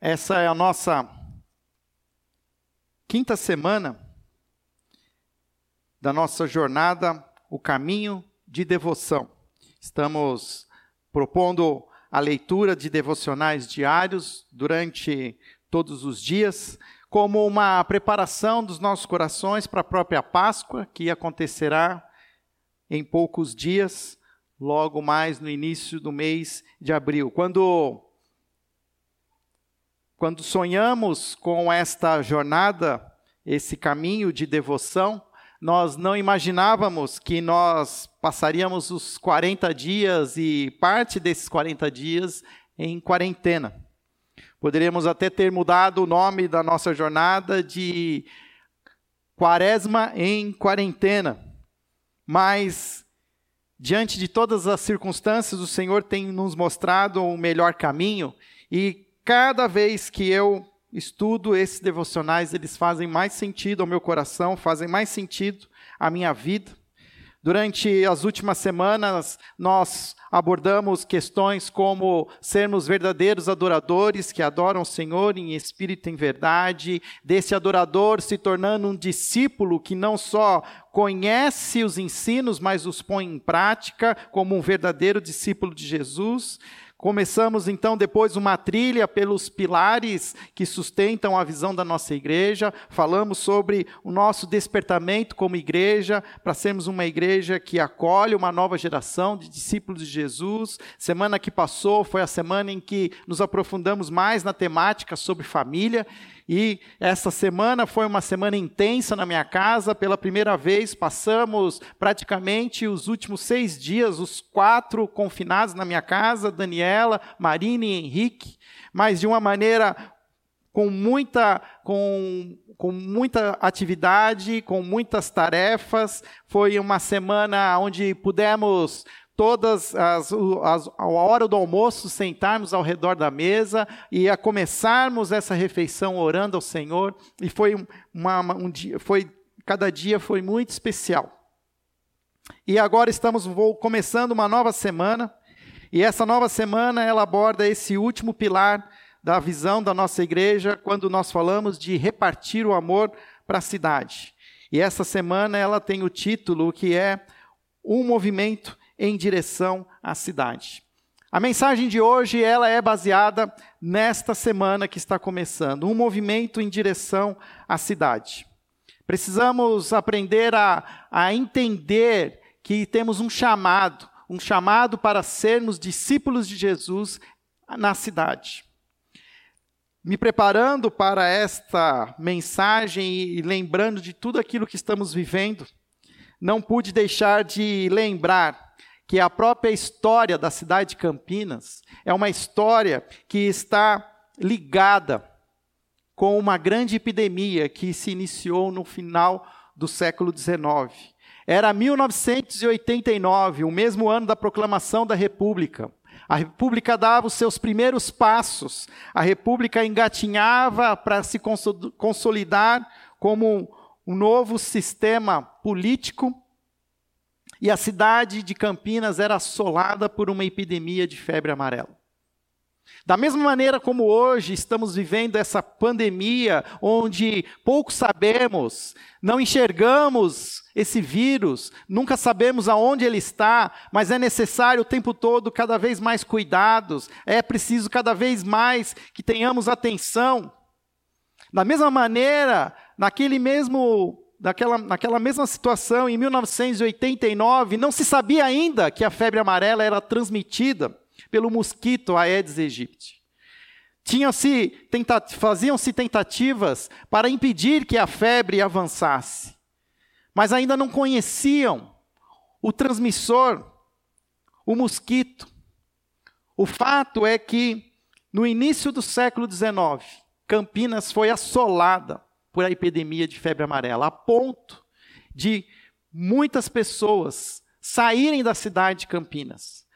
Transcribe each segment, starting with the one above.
Essa é a nossa quinta semana da nossa jornada, o caminho de devoção. Estamos propondo a leitura de devocionais diários durante todos os dias, como uma preparação dos nossos corações para a própria Páscoa, que acontecerá em poucos dias, logo mais no início do mês de abril. Quando quando sonhamos com esta jornada, esse caminho de devoção, nós não imaginávamos que nós passaríamos os 40 dias e parte desses 40 dias em quarentena. Poderíamos até ter mudado o nome da nossa jornada de Quaresma em Quarentena. Mas, diante de todas as circunstâncias, o Senhor tem nos mostrado o melhor caminho e cada vez que eu estudo esses devocionais, eles fazem mais sentido ao meu coração, fazem mais sentido à minha vida. Durante as últimas semanas, nós abordamos questões como sermos verdadeiros adoradores que adoram o Senhor em espírito e em verdade, desse adorador se tornando um discípulo que não só conhece os ensinos, mas os põe em prática como um verdadeiro discípulo de Jesus. Começamos então depois uma trilha pelos pilares que sustentam a visão da nossa igreja. Falamos sobre o nosso despertamento como igreja, para sermos uma igreja que acolhe uma nova geração de discípulos de Jesus. Semana que passou foi a semana em que nos aprofundamos mais na temática sobre família. E essa semana foi uma semana intensa na minha casa. Pela primeira vez, passamos praticamente os últimos seis dias, os quatro confinados na minha casa: Daniela, Marina e Henrique. Mas de uma maneira com muita, com, com muita atividade, com muitas tarefas. Foi uma semana onde pudemos todas as, as, a hora do almoço sentarmos ao redor da mesa e a começarmos essa refeição orando ao Senhor e foi uma, um dia, foi cada dia foi muito especial. E agora estamos vou, começando uma nova semana e essa nova semana ela aborda esse último pilar da visão da nossa igreja quando nós falamos de repartir o amor para a cidade. E essa semana ela tem o título que é um movimento em direção à cidade. A mensagem de hoje ela é baseada nesta semana que está começando, um movimento em direção à cidade. Precisamos aprender a, a entender que temos um chamado, um chamado para sermos discípulos de Jesus na cidade. Me preparando para esta mensagem e lembrando de tudo aquilo que estamos vivendo, não pude deixar de lembrar que a própria história da cidade de Campinas é uma história que está ligada com uma grande epidemia que se iniciou no final do século XIX. Era 1989, o mesmo ano da proclamação da República. A República dava os seus primeiros passos, a República engatinhava para se consolidar como um novo sistema político e a cidade de Campinas era assolada por uma epidemia de febre amarela. Da mesma maneira como hoje estamos vivendo essa pandemia, onde pouco sabemos, não enxergamos esse vírus, nunca sabemos aonde ele está, mas é necessário o tempo todo cada vez mais cuidados, é preciso cada vez mais que tenhamos atenção. Da mesma maneira, naquele mesmo naquela, naquela mesma situação, em 1989, não se sabia ainda que a febre amarela era transmitida pelo mosquito Aedes aegypti. Tinham-se faziam-se tentativas para impedir que a febre avançasse, mas ainda não conheciam o transmissor, o mosquito. O fato é que, no início do século XIX, Campinas foi assolada por a epidemia de febre amarela, a ponto de muitas pessoas saírem da cidade de Campinas.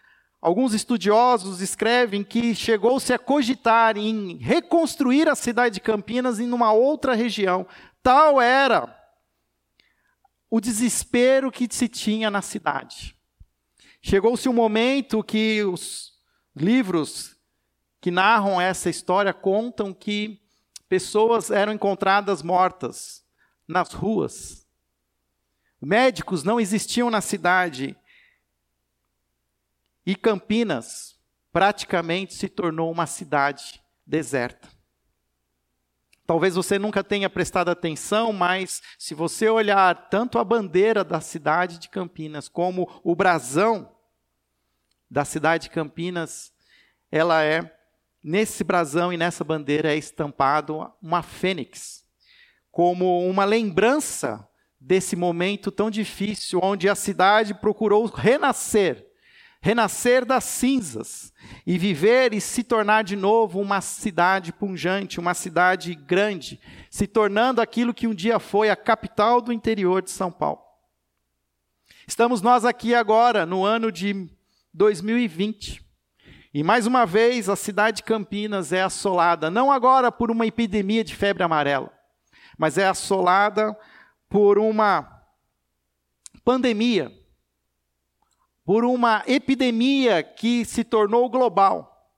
Alguns estudiosos escrevem que chegou-se a cogitar em reconstruir a cidade de Campinas em uma outra região. Tal era o desespero que se tinha na cidade. Chegou-se um momento que os livros que narram essa história contam que pessoas eram encontradas mortas nas ruas. Médicos não existiam na cidade. E Campinas praticamente se tornou uma cidade deserta. Talvez você nunca tenha prestado atenção, mas se você olhar tanto a bandeira da cidade de Campinas como o brasão da cidade de Campinas, ela é nesse brasão e nessa bandeira é estampado uma fênix, como uma lembrança desse momento tão difícil onde a cidade procurou renascer renascer das cinzas e viver e se tornar de novo uma cidade punjante, uma cidade grande, se tornando aquilo que um dia foi a capital do interior de São Paulo. Estamos nós aqui agora, no ano de 2020. E mais uma vez a cidade de Campinas é assolada, não agora por uma epidemia de febre amarela, mas é assolada por uma pandemia por uma epidemia que se tornou global.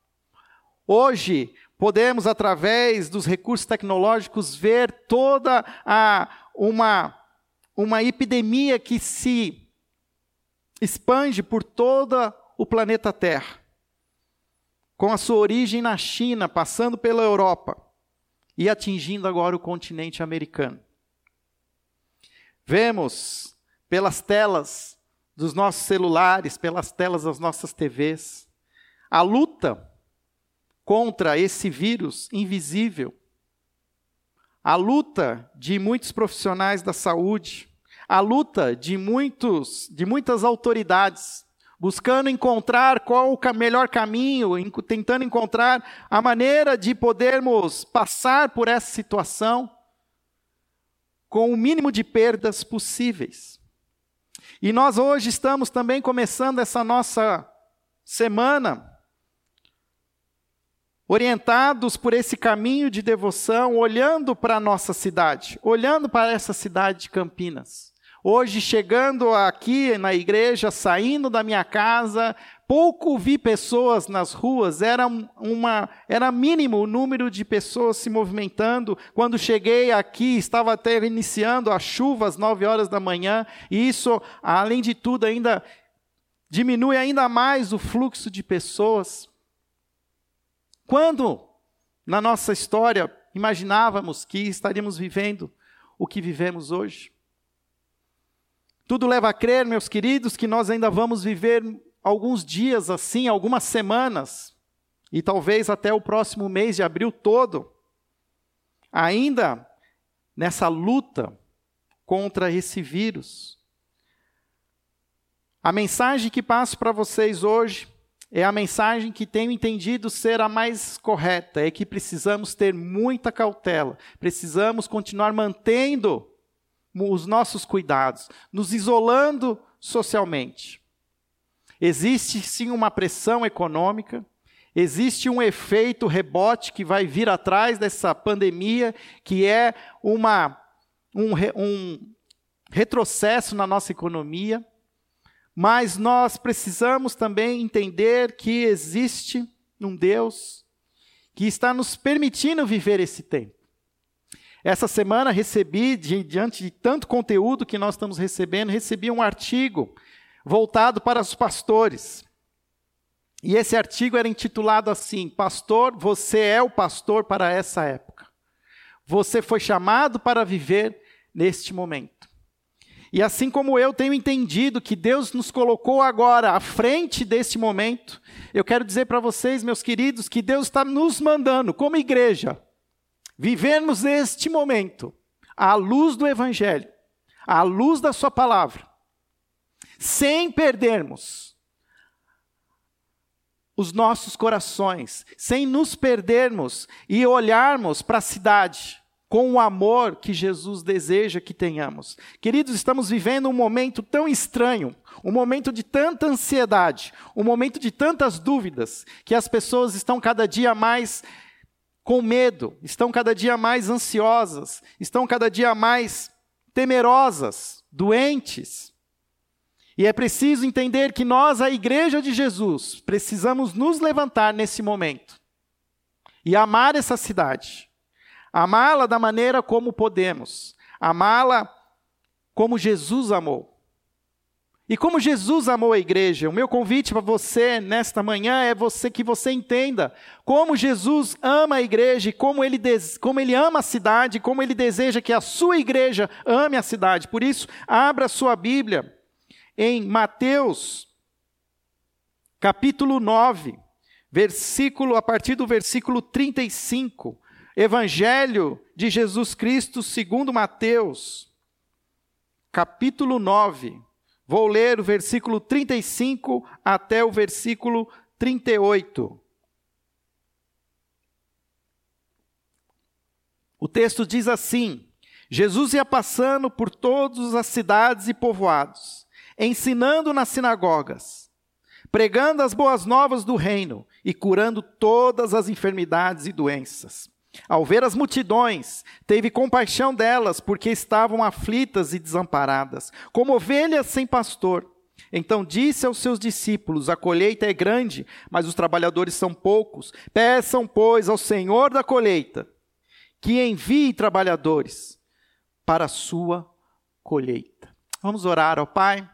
Hoje, podemos, através dos recursos tecnológicos, ver toda a, uma, uma epidemia que se expande por todo o planeta Terra, com a sua origem na China, passando pela Europa e atingindo agora o continente americano. Vemos pelas telas dos nossos celulares, pelas telas das nossas TVs. A luta contra esse vírus invisível. A luta de muitos profissionais da saúde, a luta de muitos, de muitas autoridades, buscando encontrar qual o melhor caminho, tentando encontrar a maneira de podermos passar por essa situação com o mínimo de perdas possíveis. E nós hoje estamos também começando essa nossa semana orientados por esse caminho de devoção, olhando para a nossa cidade, olhando para essa cidade de Campinas. Hoje, chegando aqui na igreja, saindo da minha casa, pouco vi pessoas nas ruas, era, uma, era mínimo o número de pessoas se movimentando. Quando cheguei aqui, estava até iniciando a chuva às 9 horas da manhã, e isso, além de tudo, ainda diminui ainda mais o fluxo de pessoas. Quando, na nossa história, imaginávamos que estaríamos vivendo o que vivemos hoje? Tudo leva a crer, meus queridos, que nós ainda vamos viver alguns dias assim, algumas semanas, e talvez até o próximo mês de abril todo, ainda nessa luta contra esse vírus. A mensagem que passo para vocês hoje é a mensagem que tenho entendido ser a mais correta, é que precisamos ter muita cautela, precisamos continuar mantendo os nossos cuidados, nos isolando socialmente. Existe sim uma pressão econômica, existe um efeito rebote que vai vir atrás dessa pandemia, que é uma, um, um retrocesso na nossa economia, mas nós precisamos também entender que existe um Deus que está nos permitindo viver esse tempo. Essa semana recebi, diante de tanto conteúdo que nós estamos recebendo, recebi um artigo voltado para os pastores. E esse artigo era intitulado assim: Pastor, você é o pastor para essa época. Você foi chamado para viver neste momento. E assim como eu tenho entendido que Deus nos colocou agora à frente desse momento, eu quero dizer para vocês, meus queridos, que Deus está nos mandando, como igreja, Vivemos este momento à luz do Evangelho, à luz da Sua palavra, sem perdermos os nossos corações, sem nos perdermos e olharmos para a cidade com o amor que Jesus deseja que tenhamos. Queridos, estamos vivendo um momento tão estranho, um momento de tanta ansiedade, um momento de tantas dúvidas, que as pessoas estão cada dia mais com medo, estão cada dia mais ansiosas, estão cada dia mais temerosas, doentes. E é preciso entender que nós, a Igreja de Jesus, precisamos nos levantar nesse momento e amar essa cidade. Amá-la da maneira como podemos. Amá-la como Jesus amou. E como Jesus amou a igreja, o meu convite para você nesta manhã é você que você entenda como Jesus ama a igreja como ele, como ele ama a cidade, como ele deseja que a sua igreja ame a cidade. Por isso, abra sua Bíblia em Mateus, capítulo 9, versículo, a partir do versículo 35. Evangelho de Jesus Cristo segundo Mateus, capítulo 9 Vou ler o versículo 35 até o versículo 38. O texto diz assim: Jesus ia passando por todas as cidades e povoados, ensinando nas sinagogas, pregando as boas novas do reino e curando todas as enfermidades e doenças. Ao ver as multidões, teve compaixão delas, porque estavam aflitas e desamparadas, como ovelhas sem pastor. Então disse aos seus discípulos: A colheita é grande, mas os trabalhadores são poucos. Peçam, pois, ao Senhor da colheita que envie trabalhadores para a sua colheita. Vamos orar ao Pai.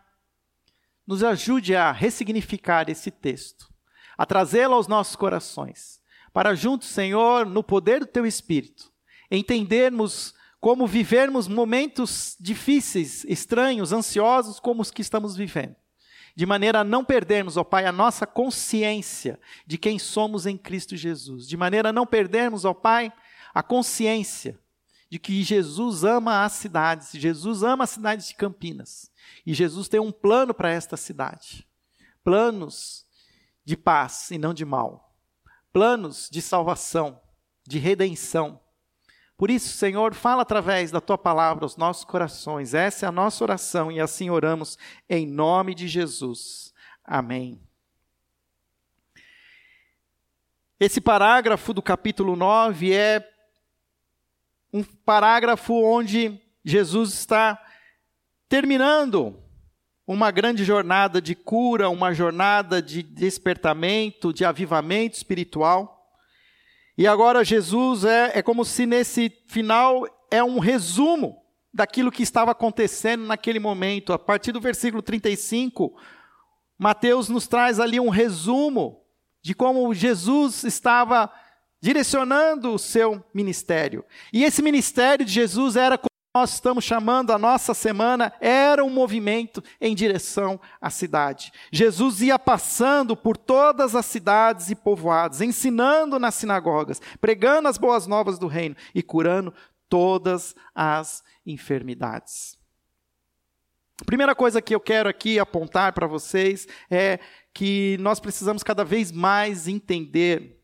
Nos ajude a ressignificar esse texto, a trazê-lo aos nossos corações para juntos, Senhor, no poder do teu Espírito, entendermos como vivermos momentos difíceis, estranhos, ansiosos, como os que estamos vivendo. De maneira a não perdermos, ó Pai, a nossa consciência de quem somos em Cristo Jesus. De maneira a não perdermos, ó Pai, a consciência de que Jesus ama as cidades, Jesus ama a cidade de Campinas. E Jesus tem um plano para esta cidade. Planos de paz e não de mal planos de salvação, de redenção. Por isso, Senhor, fala através da tua palavra aos nossos corações. Essa é a nossa oração e assim oramos em nome de Jesus. Amém. Esse parágrafo do capítulo 9 é um parágrafo onde Jesus está terminando uma grande jornada de cura, uma jornada de despertamento, de avivamento espiritual. E agora Jesus é, é como se nesse final é um resumo daquilo que estava acontecendo naquele momento. A partir do versículo 35, Mateus nos traz ali um resumo de como Jesus estava direcionando o seu ministério. E esse ministério de Jesus era nós estamos chamando a nossa semana era um movimento em direção à cidade. Jesus ia passando por todas as cidades e povoados, ensinando nas sinagogas, pregando as boas novas do reino e curando todas as enfermidades. A primeira coisa que eu quero aqui apontar para vocês é que nós precisamos cada vez mais entender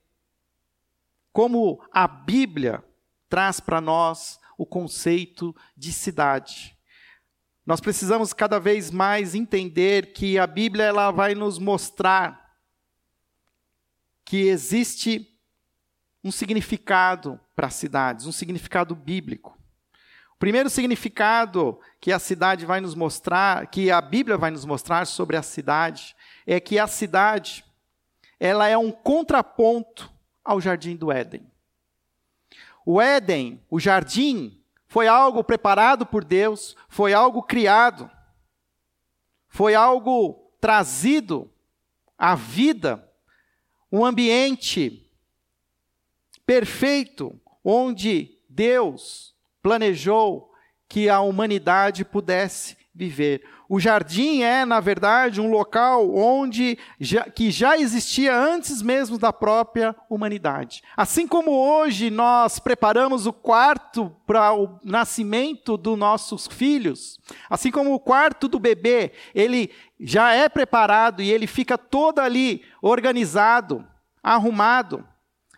como a Bíblia traz para nós o conceito de cidade. Nós precisamos cada vez mais entender que a Bíblia ela vai nos mostrar que existe um significado para cidades, um significado bíblico. O primeiro significado que a cidade vai nos mostrar, que a Bíblia vai nos mostrar sobre a cidade, é que a cidade ela é um contraponto ao jardim do Éden. O Éden, o jardim, foi algo preparado por Deus, foi algo criado, foi algo trazido à vida, um ambiente perfeito onde Deus planejou que a humanidade pudesse viver. O jardim é, na verdade, um local onde já, que já existia antes mesmo da própria humanidade. Assim como hoje nós preparamos o quarto para o nascimento dos nossos filhos, assim como o quarto do bebê, ele já é preparado e ele fica todo ali organizado, arrumado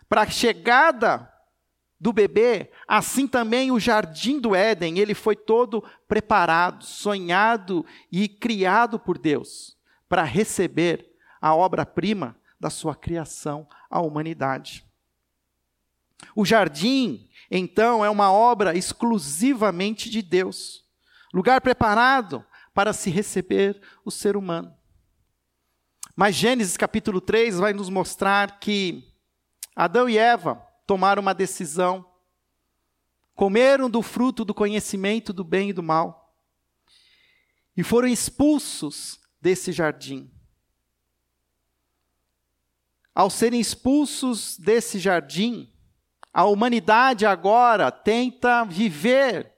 para a chegada do bebê, assim também o jardim do Éden, ele foi todo preparado, sonhado e criado por Deus para receber a obra-prima da sua criação, a humanidade. O jardim, então, é uma obra exclusivamente de Deus, lugar preparado para se receber o ser humano. Mas Gênesis capítulo 3 vai nos mostrar que Adão e Eva tomar uma decisão. Comeram do fruto do conhecimento do bem e do mal. E foram expulsos desse jardim. Ao serem expulsos desse jardim, a humanidade agora tenta viver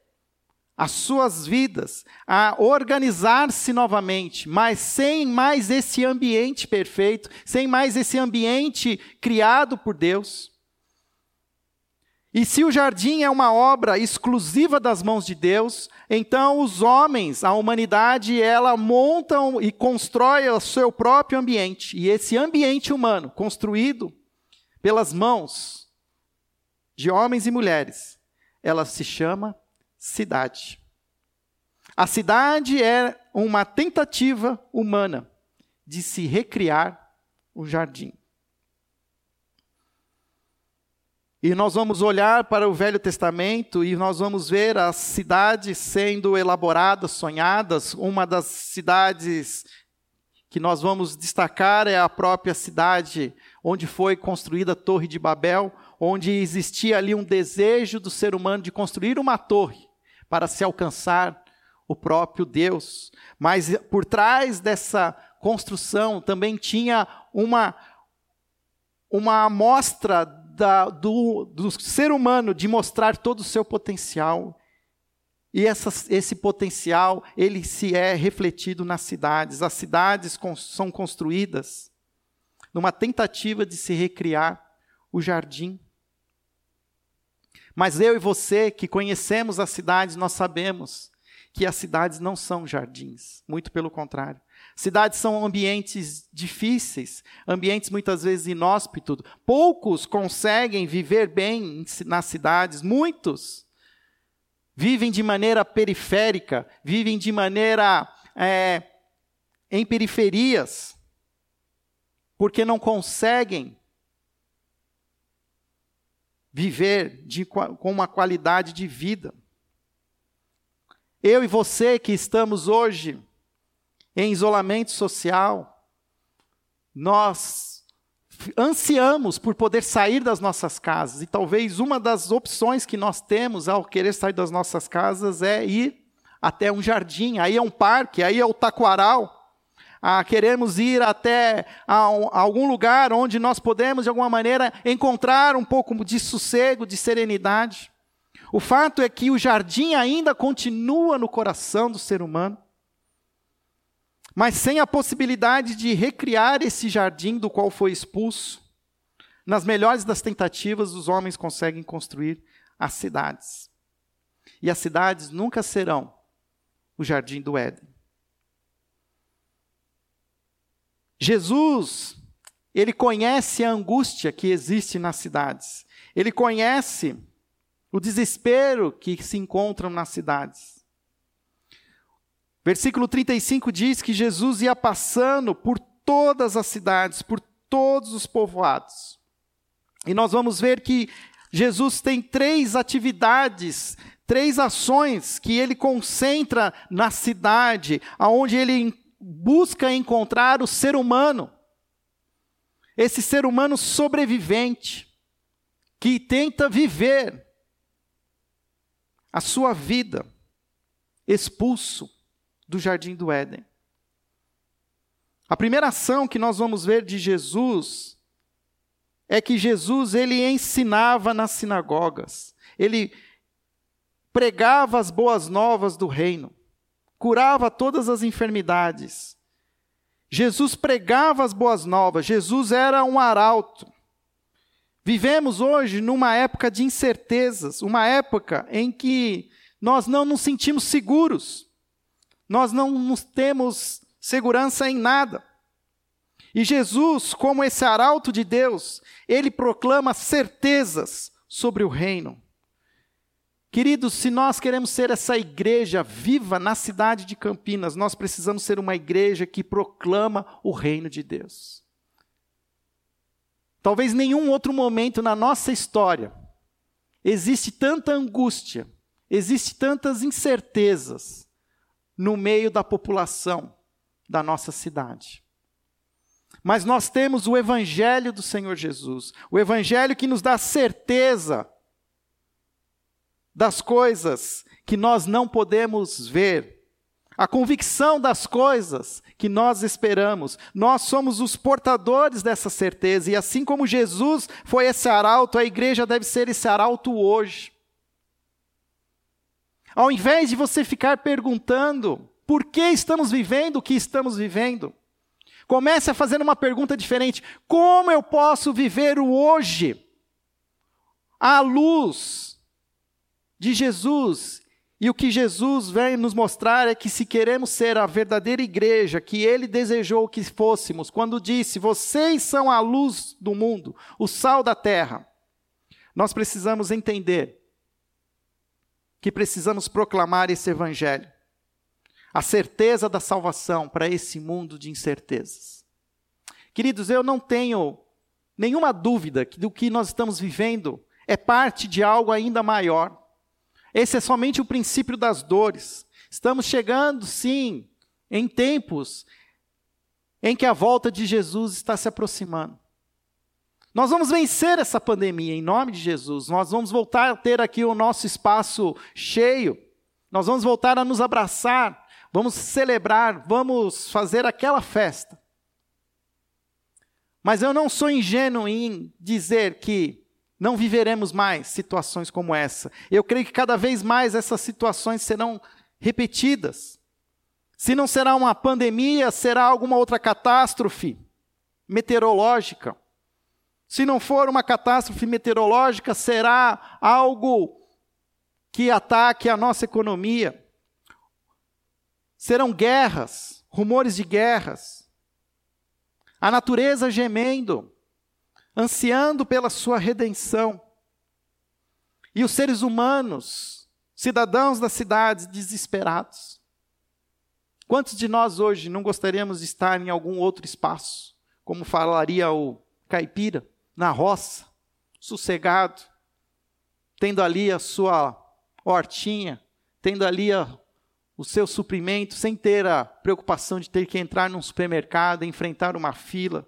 as suas vidas, a organizar-se novamente, mas sem mais esse ambiente perfeito, sem mais esse ambiente criado por Deus. E se o jardim é uma obra exclusiva das mãos de Deus, então os homens, a humanidade, ela montam e constrói o seu próprio ambiente. E esse ambiente humano, construído pelas mãos de homens e mulheres, ela se chama cidade. A cidade é uma tentativa humana de se recriar o jardim. E nós vamos olhar para o Velho Testamento e nós vamos ver as cidades sendo elaboradas, sonhadas. Uma das cidades que nós vamos destacar é a própria cidade onde foi construída a Torre de Babel, onde existia ali um desejo do ser humano de construir uma torre para se alcançar o próprio Deus. Mas por trás dessa construção também tinha uma, uma amostra da, do, do ser humano de mostrar todo o seu potencial. E essa, esse potencial, ele se é refletido nas cidades. As cidades con são construídas numa tentativa de se recriar o jardim. Mas eu e você que conhecemos as cidades, nós sabemos que as cidades não são jardins, muito pelo contrário. Cidades são ambientes difíceis, ambientes muitas vezes inóspitos. Poucos conseguem viver bem nas cidades, muitos vivem de maneira periférica, vivem de maneira é, em periferias, porque não conseguem viver de, com uma qualidade de vida. Eu e você que estamos hoje em isolamento social, nós ansiamos por poder sair das nossas casas. E talvez uma das opções que nós temos ao querer sair das nossas casas é ir até um jardim, aí é um parque, aí é o taquaral. Ah, queremos ir até a, um, a algum lugar onde nós podemos, de alguma maneira, encontrar um pouco de sossego, de serenidade. O fato é que o jardim ainda continua no coração do ser humano, mas sem a possibilidade de recriar esse jardim do qual foi expulso. Nas melhores das tentativas, os homens conseguem construir as cidades. E as cidades nunca serão o jardim do Éden. Jesus, ele conhece a angústia que existe nas cidades. Ele conhece o desespero que se encontram nas cidades. Versículo 35 diz que Jesus ia passando por todas as cidades, por todos os povoados. E nós vamos ver que Jesus tem três atividades, três ações que ele concentra na cidade, aonde ele busca encontrar o ser humano. Esse ser humano sobrevivente que tenta viver a sua vida expulso do jardim do Éden. A primeira ação que nós vamos ver de Jesus é que Jesus ele ensinava nas sinagogas. Ele pregava as boas novas do reino, curava todas as enfermidades. Jesus pregava as boas novas, Jesus era um arauto. Vivemos hoje numa época de incertezas, uma época em que nós não nos sentimos seguros, nós não nos temos segurança em nada. E Jesus, como esse arauto de Deus, ele proclama certezas sobre o reino. Queridos, se nós queremos ser essa igreja viva na cidade de Campinas, nós precisamos ser uma igreja que proclama o reino de Deus. Talvez nenhum outro momento na nossa história existe tanta angústia, existe tantas incertezas no meio da população da nossa cidade. Mas nós temos o Evangelho do Senhor Jesus, o Evangelho que nos dá certeza das coisas que nós não podemos ver, a convicção das coisas que nós esperamos. Nós somos os portadores dessa certeza, e assim como Jesus foi esse arauto, a igreja deve ser esse arauto hoje. Ao invés de você ficar perguntando por que estamos vivendo o que estamos vivendo, comece a fazer uma pergunta diferente: como eu posso viver o hoje? À luz de Jesus. E o que Jesus vem nos mostrar é que se queremos ser a verdadeira igreja que ele desejou que fôssemos, quando disse: Vocês são a luz do mundo, o sal da terra, nós precisamos entender que precisamos proclamar esse evangelho, a certeza da salvação para esse mundo de incertezas. Queridos, eu não tenho nenhuma dúvida que do que nós estamos vivendo é parte de algo ainda maior. Esse é somente o princípio das dores. Estamos chegando, sim, em tempos em que a volta de Jesus está se aproximando. Nós vamos vencer essa pandemia em nome de Jesus. Nós vamos voltar a ter aqui o nosso espaço cheio. Nós vamos voltar a nos abraçar, vamos celebrar, vamos fazer aquela festa. Mas eu não sou ingênuo em dizer que não viveremos mais situações como essa. Eu creio que cada vez mais essas situações serão repetidas. Se não será uma pandemia, será alguma outra catástrofe meteorológica. Se não for uma catástrofe meteorológica, será algo que ataque a nossa economia. Serão guerras, rumores de guerras. A natureza gemendo ansiando pela sua redenção. E os seres humanos, cidadãos das cidades, desesperados. Quantos de nós hoje não gostaríamos de estar em algum outro espaço, como falaria o caipira, na roça, sossegado, tendo ali a sua hortinha, tendo ali a, o seu suprimento, sem ter a preocupação de ter que entrar num supermercado, enfrentar uma fila,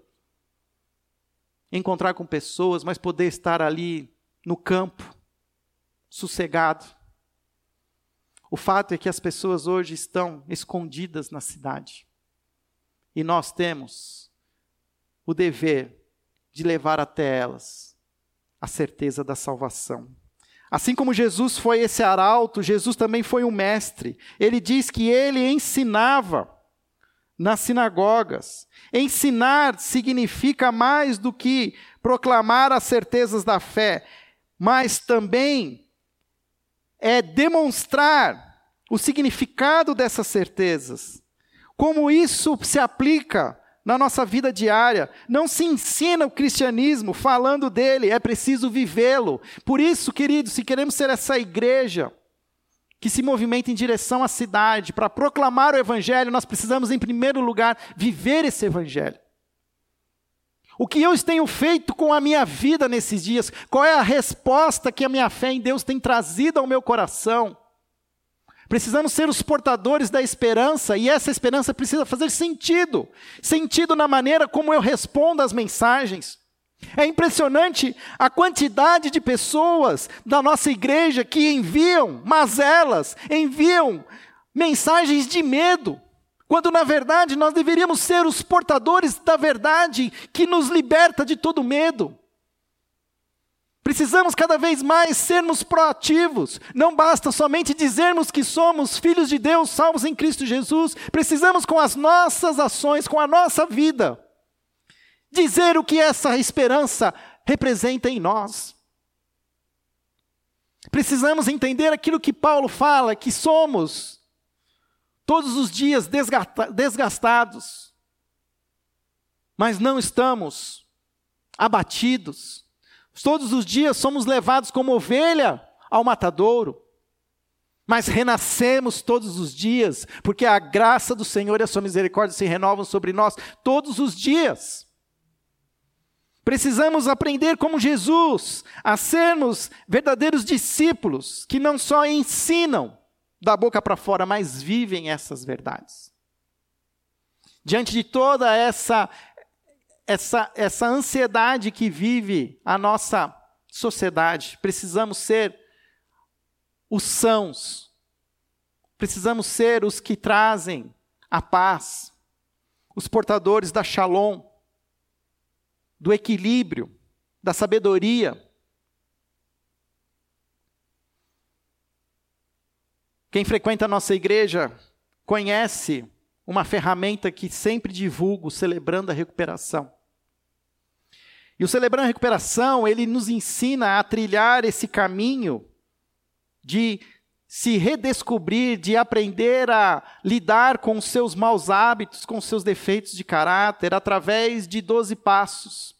encontrar com pessoas, mas poder estar ali no campo, sossegado. O fato é que as pessoas hoje estão escondidas na cidade. E nós temos o dever de levar até elas a certeza da salvação. Assim como Jesus foi esse arauto, Jesus também foi um mestre. Ele diz que ele ensinava nas sinagogas. Ensinar significa mais do que proclamar as certezas da fé, mas também é demonstrar o significado dessas certezas. Como isso se aplica na nossa vida diária. Não se ensina o cristianismo falando dele, é preciso vivê-lo. Por isso, queridos, se queremos ser essa igreja, que se movimenta em direção à cidade para proclamar o Evangelho, nós precisamos, em primeiro lugar, viver esse Evangelho. O que eu tenho feito com a minha vida nesses dias? Qual é a resposta que a minha fé em Deus tem trazido ao meu coração? Precisamos ser os portadores da esperança e essa esperança precisa fazer sentido sentido na maneira como eu respondo às mensagens. É impressionante a quantidade de pessoas da nossa igreja que enviam mazelas, enviam mensagens de medo, quando na verdade nós deveríamos ser os portadores da verdade que nos liberta de todo medo. Precisamos cada vez mais sermos proativos. Não basta somente dizermos que somos filhos de Deus, salvos em Cristo Jesus. Precisamos, com as nossas ações, com a nossa vida, dizer o que essa esperança representa em nós. Precisamos entender aquilo que Paulo fala, que somos todos os dias desgastados, mas não estamos abatidos. Todos os dias somos levados como ovelha ao matadouro, mas renascemos todos os dias, porque a graça do Senhor e a sua misericórdia se renovam sobre nós todos os dias. Precisamos aprender como Jesus, a sermos verdadeiros discípulos que não só ensinam da boca para fora, mas vivem essas verdades. Diante de toda essa essa, essa ansiedade que vive a nossa sociedade. Precisamos ser os sãos. Precisamos ser os que trazem a paz, os portadores da shalom, do equilíbrio, da sabedoria. Quem frequenta a nossa igreja conhece uma ferramenta que sempre divulgo, celebrando a recuperação. E o Celebrando a Recuperação, ele nos ensina a trilhar esse caminho de se redescobrir, de aprender a lidar com os seus maus hábitos, com os seus defeitos de caráter, através de 12 passos.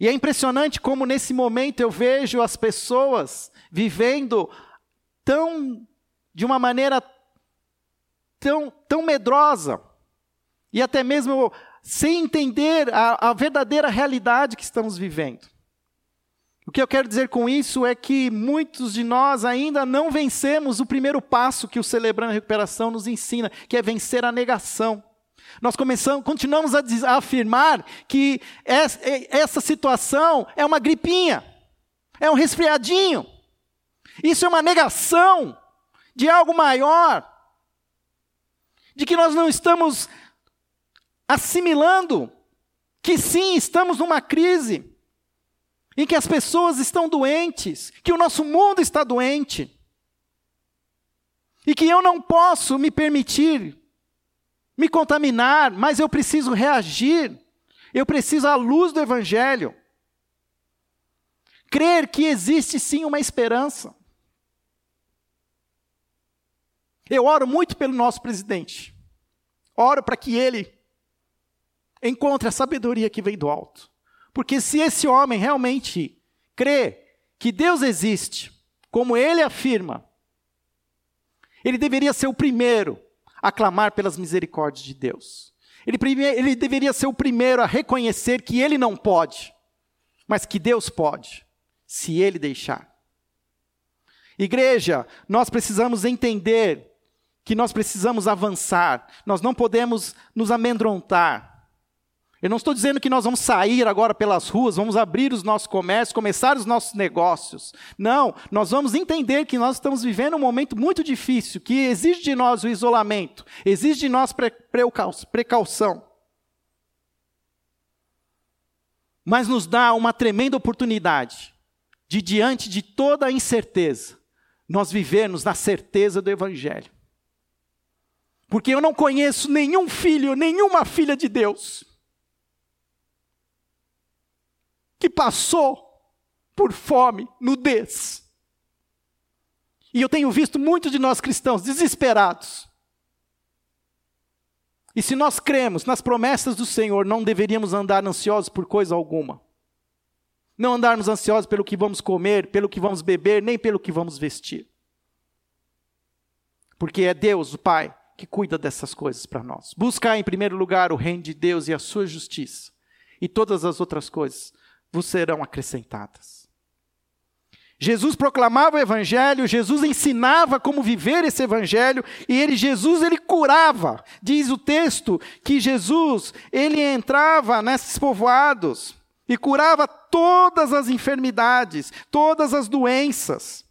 E é impressionante como nesse momento eu vejo as pessoas vivendo tão de uma maneira tão, tão medrosa e até mesmo sem entender a, a verdadeira realidade que estamos vivendo. O que eu quero dizer com isso é que muitos de nós ainda não vencemos o primeiro passo que o Celebrando a Recuperação nos ensina, que é vencer a negação. Nós começamos, continuamos a, a afirmar que essa situação é uma gripinha, é um resfriadinho. Isso é uma negação de algo maior, de que nós não estamos assimilando que sim, estamos numa crise em que as pessoas estão doentes, que o nosso mundo está doente, e que eu não posso me permitir me contaminar, mas eu preciso reagir, eu preciso, à luz do Evangelho, crer que existe sim uma esperança. Eu oro muito pelo nosso presidente, oro para que ele encontre a sabedoria que vem do alto. Porque se esse homem realmente crê que Deus existe, como ele afirma, ele deveria ser o primeiro a clamar pelas misericórdias de Deus. Ele, ele deveria ser o primeiro a reconhecer que ele não pode, mas que Deus pode, se ele deixar. Igreja, nós precisamos entender que nós precisamos avançar, nós não podemos nos amedrontar. Eu não estou dizendo que nós vamos sair agora pelas ruas, vamos abrir os nossos comércios, começar os nossos negócios. Não, nós vamos entender que nós estamos vivendo um momento muito difícil, que exige de nós o isolamento, exige de nós precaução. Mas nos dá uma tremenda oportunidade de, diante de toda a incerteza, nós vivermos na certeza do Evangelho. Porque eu não conheço nenhum filho, nenhuma filha de Deus que passou por fome, nudez. E eu tenho visto muitos de nós cristãos desesperados. E se nós cremos nas promessas do Senhor, não deveríamos andar ansiosos por coisa alguma. Não andarmos ansiosos pelo que vamos comer, pelo que vamos beber, nem pelo que vamos vestir. Porque é Deus, o Pai, que cuida dessas coisas para nós. Buscar em primeiro lugar o reino de Deus e a sua justiça. E todas as outras coisas vos serão acrescentadas. Jesus proclamava o evangelho, Jesus ensinava como viver esse evangelho e ele Jesus ele curava. Diz o texto que Jesus, ele entrava nesses povoados e curava todas as enfermidades, todas as doenças.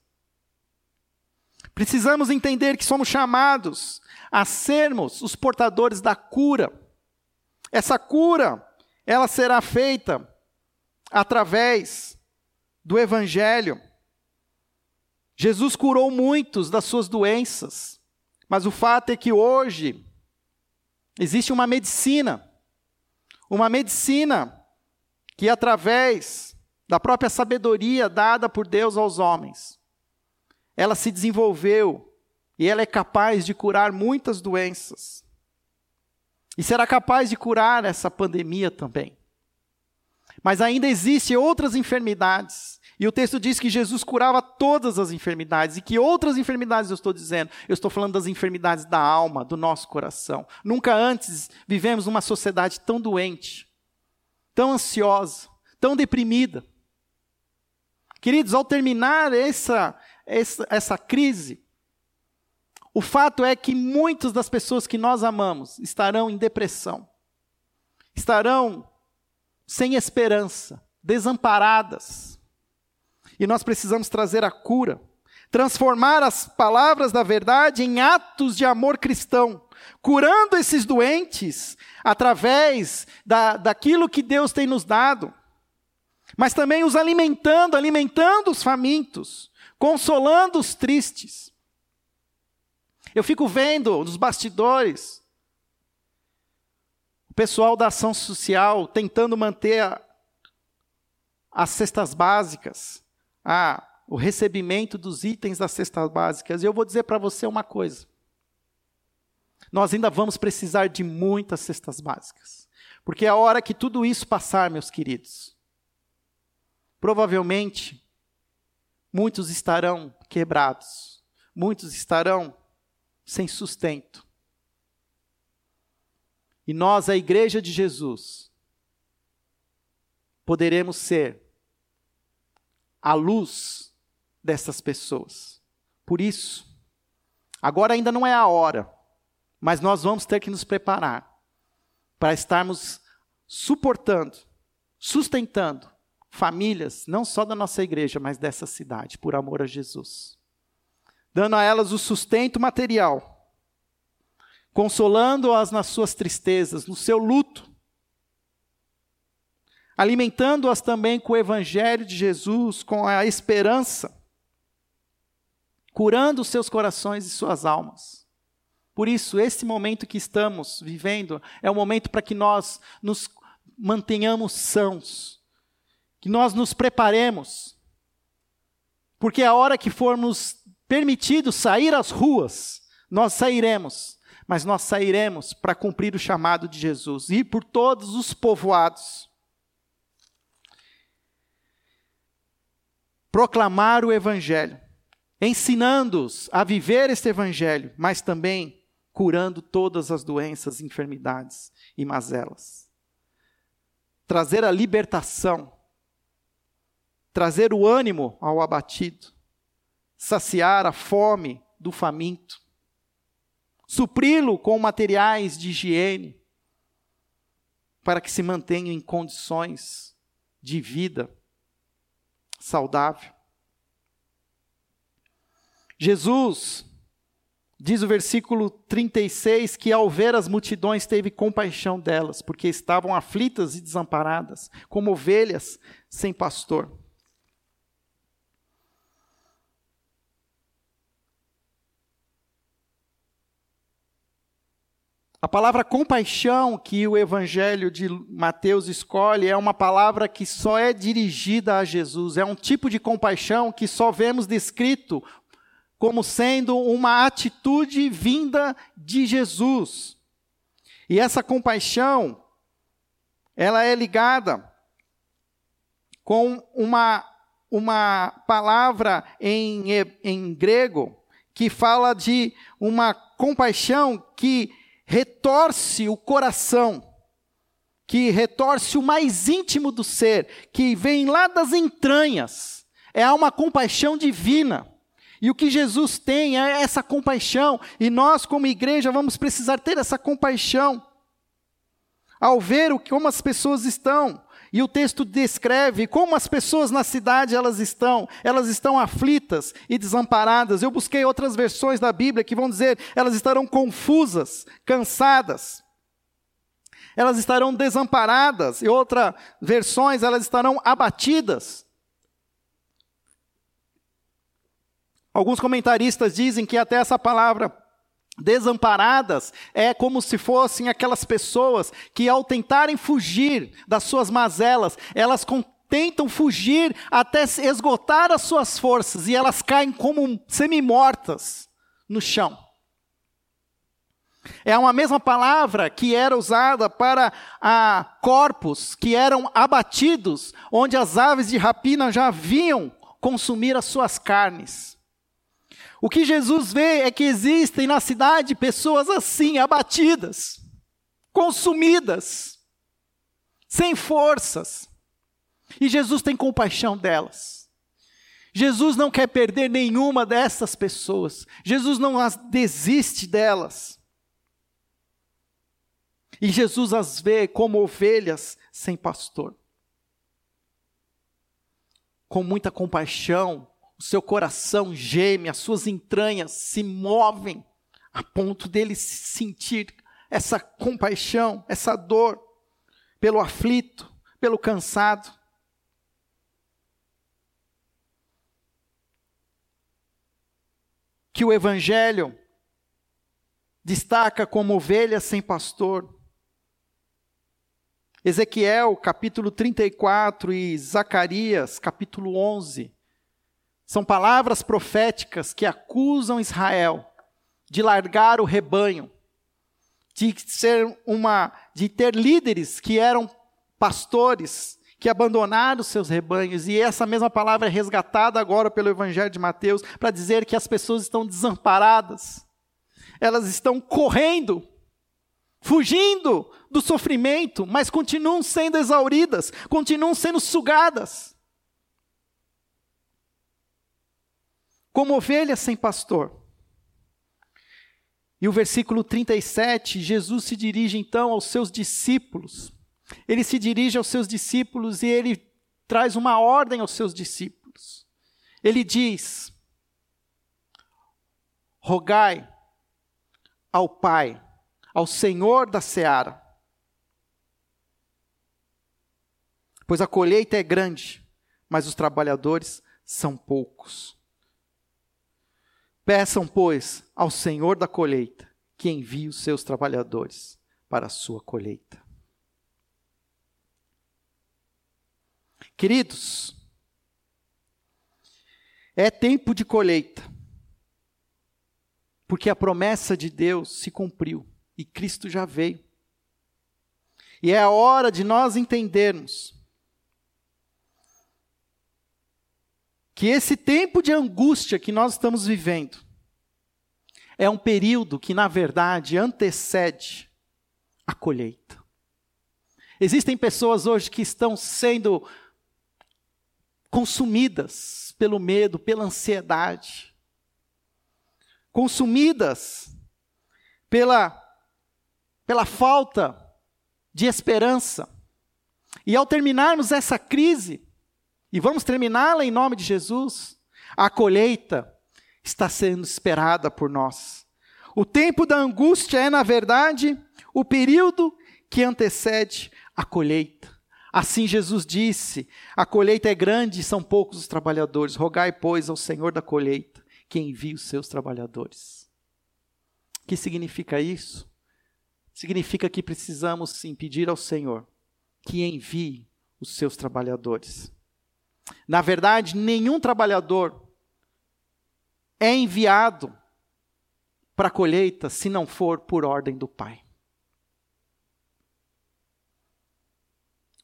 Precisamos entender que somos chamados a sermos os portadores da cura. Essa cura, ela será feita através do Evangelho. Jesus curou muitos das suas doenças, mas o fato é que hoje existe uma medicina, uma medicina que, através da própria sabedoria dada por Deus aos homens, ela se desenvolveu e ela é capaz de curar muitas doenças. E será capaz de curar essa pandemia também. Mas ainda existem outras enfermidades. E o texto diz que Jesus curava todas as enfermidades. E que outras enfermidades eu estou dizendo? Eu estou falando das enfermidades da alma, do nosso coração. Nunca antes vivemos numa sociedade tão doente, tão ansiosa, tão deprimida. Queridos, ao terminar essa, essa, essa crise, o fato é que muitas das pessoas que nós amamos estarão em depressão, estarão sem esperança, desamparadas. E nós precisamos trazer a cura, transformar as palavras da verdade em atos de amor cristão, curando esses doentes através da, daquilo que Deus tem nos dado, mas também os alimentando, alimentando os famintos, consolando os tristes. Eu fico vendo nos bastidores o pessoal da ação social tentando manter a, as cestas básicas, a, o recebimento dos itens das cestas básicas. E eu vou dizer para você uma coisa. Nós ainda vamos precisar de muitas cestas básicas. Porque a hora que tudo isso passar, meus queridos, provavelmente muitos estarão quebrados, muitos estarão sem sustento. E nós, a Igreja de Jesus, poderemos ser a luz dessas pessoas. Por isso, agora ainda não é a hora, mas nós vamos ter que nos preparar para estarmos suportando, sustentando famílias, não só da nossa igreja, mas dessa cidade, por amor a Jesus dando a elas o sustento material, consolando-as nas suas tristezas, no seu luto, alimentando-as também com o Evangelho de Jesus, com a esperança, curando os seus corações e suas almas. Por isso, esse momento que estamos vivendo é o momento para que nós nos mantenhamos sãos, que nós nos preparemos, porque a hora que formos permitido sair às ruas, nós sairemos, mas nós sairemos para cumprir o chamado de Jesus, ir por todos os povoados. Proclamar o Evangelho, ensinando-os a viver este Evangelho, mas também curando todas as doenças, enfermidades e mazelas. Trazer a libertação, trazer o ânimo ao abatido, saciar a fome do faminto, supri-lo com materiais de higiene, para que se mantenham em condições de vida saudável. Jesus, diz o versículo 36, que ao ver as multidões teve compaixão delas, porque estavam aflitas e desamparadas, como ovelhas sem pastor. A palavra compaixão que o evangelho de Mateus escolhe é uma palavra que só é dirigida a Jesus. É um tipo de compaixão que só vemos descrito como sendo uma atitude vinda de Jesus. E essa compaixão, ela é ligada com uma, uma palavra em, em grego que fala de uma compaixão que retorce o coração, que retorce o mais íntimo do ser, que vem lá das entranhas. É uma compaixão divina. E o que Jesus tem é essa compaixão, e nós, como igreja, vamos precisar ter essa compaixão. Ao ver o, como as pessoas estão, e o texto descreve como as pessoas na cidade elas estão. Elas estão aflitas e desamparadas. Eu busquei outras versões da Bíblia que vão dizer elas estarão confusas, cansadas. Elas estarão desamparadas. E outras versões elas estarão abatidas. Alguns comentaristas dizem que até essa palavra Desamparadas é como se fossem aquelas pessoas que, ao tentarem fugir das suas mazelas, elas tentam fugir até esgotar as suas forças e elas caem como semi-mortas no chão. É uma mesma palavra que era usada para a corpos que eram abatidos, onde as aves de rapina já vinham consumir as suas carnes. O que Jesus vê é que existem na cidade pessoas assim, abatidas, consumidas, sem forças. E Jesus tem compaixão delas. Jesus não quer perder nenhuma dessas pessoas. Jesus não as desiste delas. E Jesus as vê como ovelhas sem pastor. Com muita compaixão, o seu coração geme, as suas entranhas se movem a ponto dele sentir essa compaixão, essa dor pelo aflito, pelo cansado. Que o Evangelho destaca como ovelha sem pastor. Ezequiel, capítulo 34, e Zacarias, capítulo 11, são palavras proféticas que acusam Israel de largar o rebanho, de ser uma, de ter líderes que eram pastores que abandonaram seus rebanhos, e essa mesma palavra é resgatada agora pelo Evangelho de Mateus para dizer que as pessoas estão desamparadas, elas estão correndo, fugindo do sofrimento, mas continuam sendo exauridas, continuam sendo sugadas. Como ovelhas sem pastor. E o versículo 37, Jesus se dirige então aos seus discípulos. Ele se dirige aos seus discípulos e ele traz uma ordem aos seus discípulos. Ele diz: Rogai ao Pai, ao Senhor da seara, pois a colheita é grande, mas os trabalhadores são poucos. Peçam, pois, ao Senhor da colheita que envie os seus trabalhadores para a sua colheita. Queridos, é tempo de colheita, porque a promessa de Deus se cumpriu e Cristo já veio. E é a hora de nós entendermos que esse tempo de angústia que nós estamos vivendo é um período que, na verdade, antecede a colheita. Existem pessoas hoje que estão sendo consumidas pelo medo, pela ansiedade, consumidas pela, pela falta de esperança. E ao terminarmos essa crise, e vamos terminá-la em nome de Jesus. A colheita está sendo esperada por nós. O tempo da angústia é, na verdade, o período que antecede a colheita. Assim Jesus disse: A colheita é grande e são poucos os trabalhadores. Rogai, pois, ao Senhor da colheita que envie os seus trabalhadores. O que significa isso? Significa que precisamos sim pedir ao Senhor que envie os seus trabalhadores. Na verdade, nenhum trabalhador é enviado para a colheita se não for por ordem do Pai.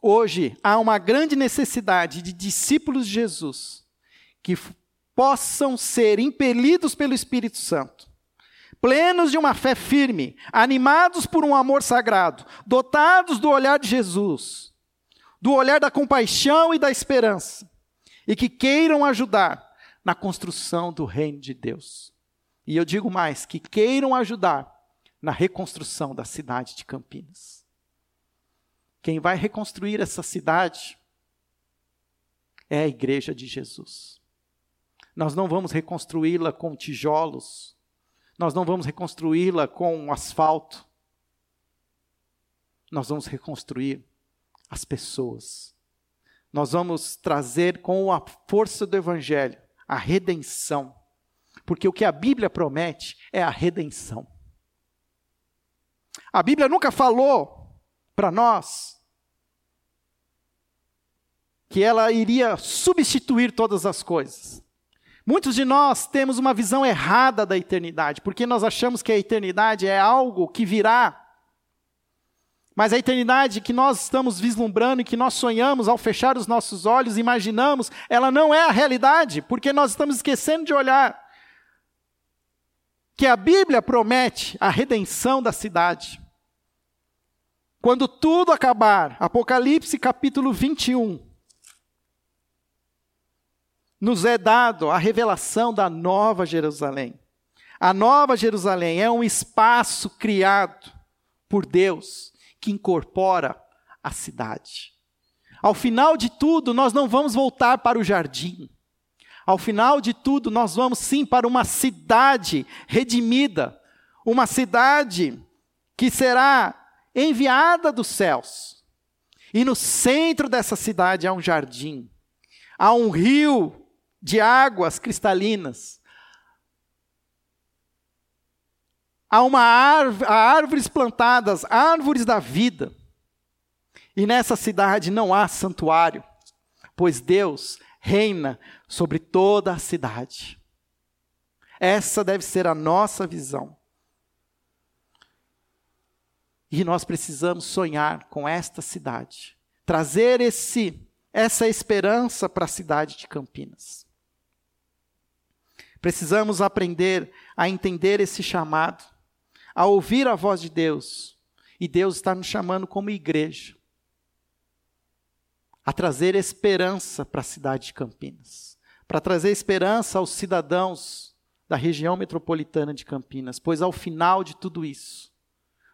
Hoje há uma grande necessidade de discípulos de Jesus que possam ser impelidos pelo Espírito Santo, plenos de uma fé firme, animados por um amor sagrado, dotados do olhar de Jesus, do olhar da compaixão e da esperança, e que queiram ajudar na construção do reino de Deus. E eu digo mais, que queiram ajudar na reconstrução da cidade de Campinas. Quem vai reconstruir essa cidade é a igreja de Jesus. Nós não vamos reconstruí-la com tijolos, nós não vamos reconstruí-la com asfalto. Nós vamos reconstruir as pessoas nós vamos trazer com a força do Evangelho a redenção. Porque o que a Bíblia promete é a redenção. A Bíblia nunca falou para nós que ela iria substituir todas as coisas. Muitos de nós temos uma visão errada da eternidade, porque nós achamos que a eternidade é algo que virá mas a eternidade que nós estamos vislumbrando e que nós sonhamos ao fechar os nossos olhos, imaginamos, ela não é a realidade, porque nós estamos esquecendo de olhar que a Bíblia promete a redenção da cidade. Quando tudo acabar, Apocalipse capítulo 21, nos é dado a revelação da nova Jerusalém. A nova Jerusalém é um espaço criado por Deus que incorpora a cidade. Ao final de tudo, nós não vamos voltar para o jardim. Ao final de tudo, nós vamos sim para uma cidade redimida, uma cidade que será enviada dos céus. E no centro dessa cidade há um jardim, há um rio de águas cristalinas, há uma árvore, há árvores plantadas, árvores da vida. E nessa cidade não há santuário, pois Deus reina sobre toda a cidade. Essa deve ser a nossa visão. E nós precisamos sonhar com esta cidade, trazer esse essa esperança para a cidade de Campinas. Precisamos aprender a entender esse chamado a ouvir a voz de Deus. E Deus está nos chamando como igreja a trazer esperança para a cidade de Campinas, para trazer esperança aos cidadãos da região metropolitana de Campinas, pois ao final de tudo isso,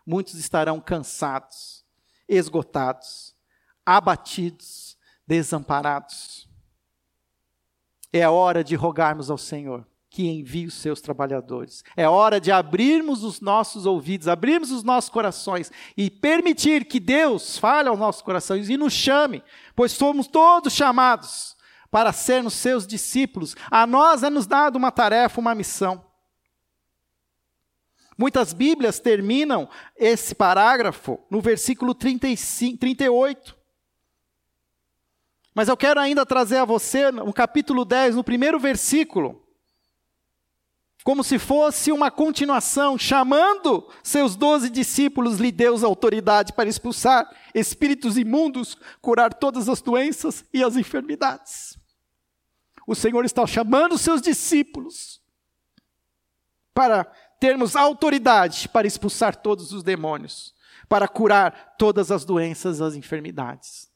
muitos estarão cansados, esgotados, abatidos, desamparados. É a hora de rogarmos ao Senhor que envie os seus trabalhadores. É hora de abrirmos os nossos ouvidos, abrirmos os nossos corações e permitir que Deus fale aos nossos corações e nos chame, pois somos todos chamados para sermos seus discípulos. A nós é nos dado uma tarefa, uma missão. Muitas Bíblias terminam esse parágrafo no versículo 35, 38. Mas eu quero ainda trazer a você, no capítulo 10, no primeiro versículo, como se fosse uma continuação, chamando seus doze discípulos, lhe deu autoridade para expulsar espíritos imundos, curar todas as doenças e as enfermidades. O Senhor está chamando seus discípulos para termos autoridade para expulsar todos os demônios, para curar todas as doenças e as enfermidades.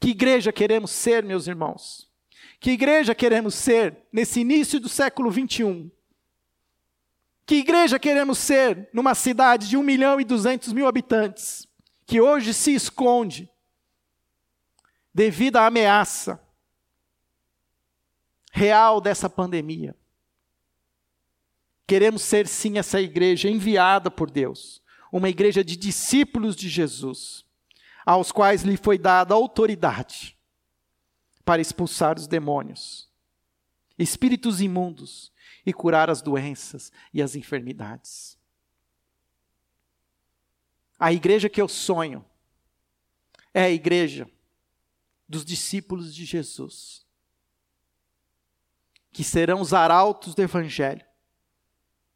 Que igreja queremos ser, meus irmãos? Que igreja queremos ser nesse início do século 21? Que igreja queremos ser numa cidade de 1 milhão e 200 mil habitantes, que hoje se esconde devido à ameaça real dessa pandemia? Queremos ser sim essa igreja enviada por Deus, uma igreja de discípulos de Jesus, aos quais lhe foi dada autoridade para expulsar os demônios, espíritos imundos e curar as doenças e as enfermidades. A igreja que eu sonho é a igreja dos discípulos de Jesus, que serão os arautos do Evangelho,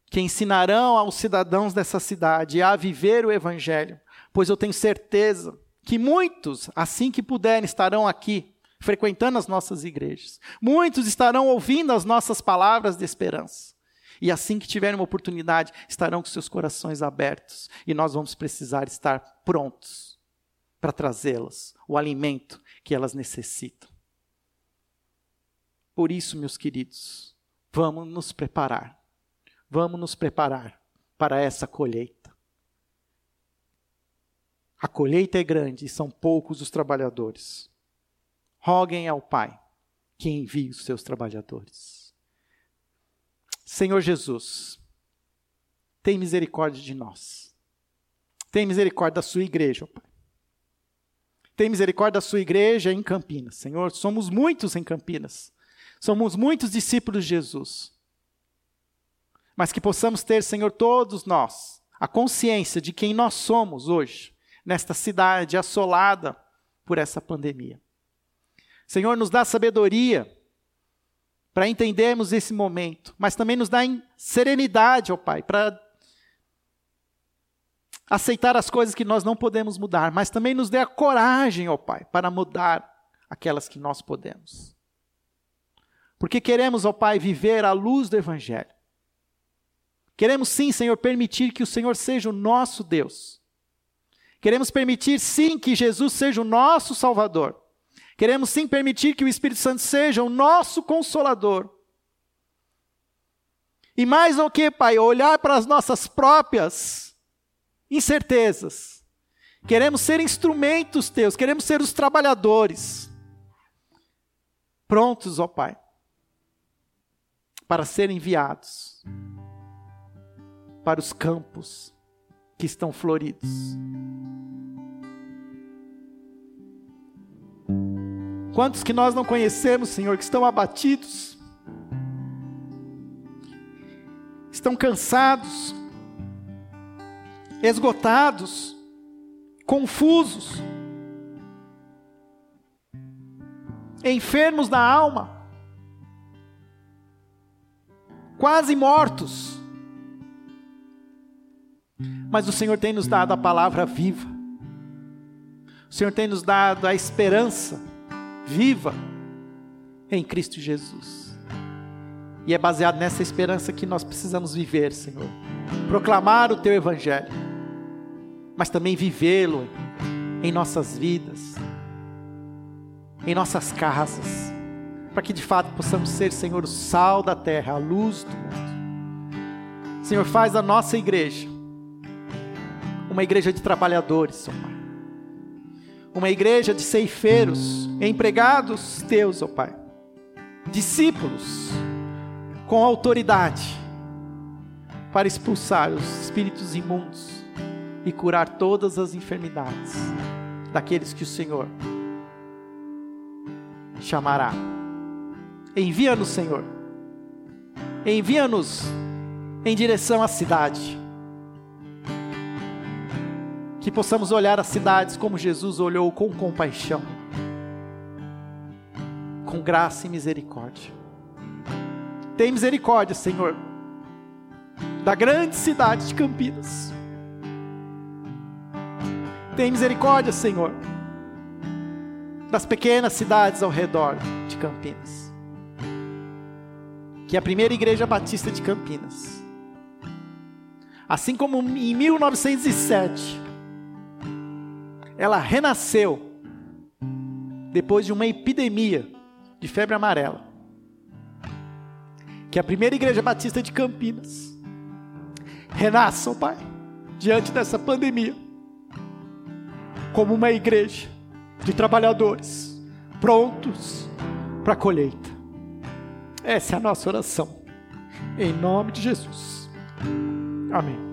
que ensinarão aos cidadãos dessa cidade a viver o Evangelho, pois eu tenho certeza que muitos, assim que puderem, estarão aqui frequentando as nossas igrejas. Muitos estarão ouvindo as nossas palavras de esperança. E assim que tiverem uma oportunidade, estarão com seus corações abertos. E nós vamos precisar estar prontos para trazê-las o alimento que elas necessitam. Por isso, meus queridos, vamos nos preparar. Vamos nos preparar para essa colheita. A colheita é grande e são poucos os trabalhadores roguem ao Pai que envie os seus trabalhadores. Senhor Jesus, tem misericórdia de nós. Tem misericórdia da sua igreja, Pai. Tem misericórdia da sua igreja em Campinas. Senhor, somos muitos em Campinas. Somos muitos discípulos de Jesus. Mas que possamos ter, Senhor, todos nós, a consciência de quem nós somos hoje, nesta cidade assolada por essa pandemia. Senhor, nos dá sabedoria para entendermos esse momento, mas também nos dá serenidade, ó Pai, para aceitar as coisas que nós não podemos mudar, mas também nos dê a coragem, ó Pai, para mudar aquelas que nós podemos. Porque queremos, ó Pai, viver à luz do Evangelho. Queremos sim, Senhor, permitir que o Senhor seja o nosso Deus. Queremos permitir sim que Jesus seja o nosso Salvador. Queremos sim permitir que o Espírito Santo seja o nosso consolador. E mais do que, Pai, olhar para as nossas próprias incertezas Queremos ser instrumentos teus, queremos ser os trabalhadores. Prontos, ó Pai, para serem enviados para os campos que estão floridos. Quantos que nós não conhecemos, Senhor, que estão abatidos, estão cansados, esgotados, confusos, enfermos da alma, quase mortos. Mas o Senhor tem nos dado a palavra viva. O Senhor tem nos dado a esperança viva em Cristo Jesus. E é baseado nessa esperança que nós precisamos viver, Senhor. Proclamar o teu evangelho, mas também vivê-lo em nossas vidas, em nossas casas, para que de fato possamos ser, Senhor, o sal da terra, a luz do mundo. Senhor, faz a nossa igreja uma igreja de trabalhadores, Senhor. Uma igreja de ceifeiros, empregados teus, ó Pai. Discípulos com autoridade para expulsar os espíritos imundos e curar todas as enfermidades daqueles que o Senhor chamará. Envia-nos, Senhor. Envia-nos em direção à cidade que possamos olhar as cidades como Jesus olhou com compaixão, com graça e misericórdia. Tem misericórdia, Senhor, da grande cidade de Campinas. Tem misericórdia, Senhor, das pequenas cidades ao redor de Campinas. Que a primeira igreja batista de Campinas, assim como em 1907, ela renasceu depois de uma epidemia de febre amarela. Que a primeira igreja batista de Campinas renasça, Pai, diante dessa pandemia, como uma igreja de trabalhadores prontos para a colheita. Essa é a nossa oração, em nome de Jesus. Amém.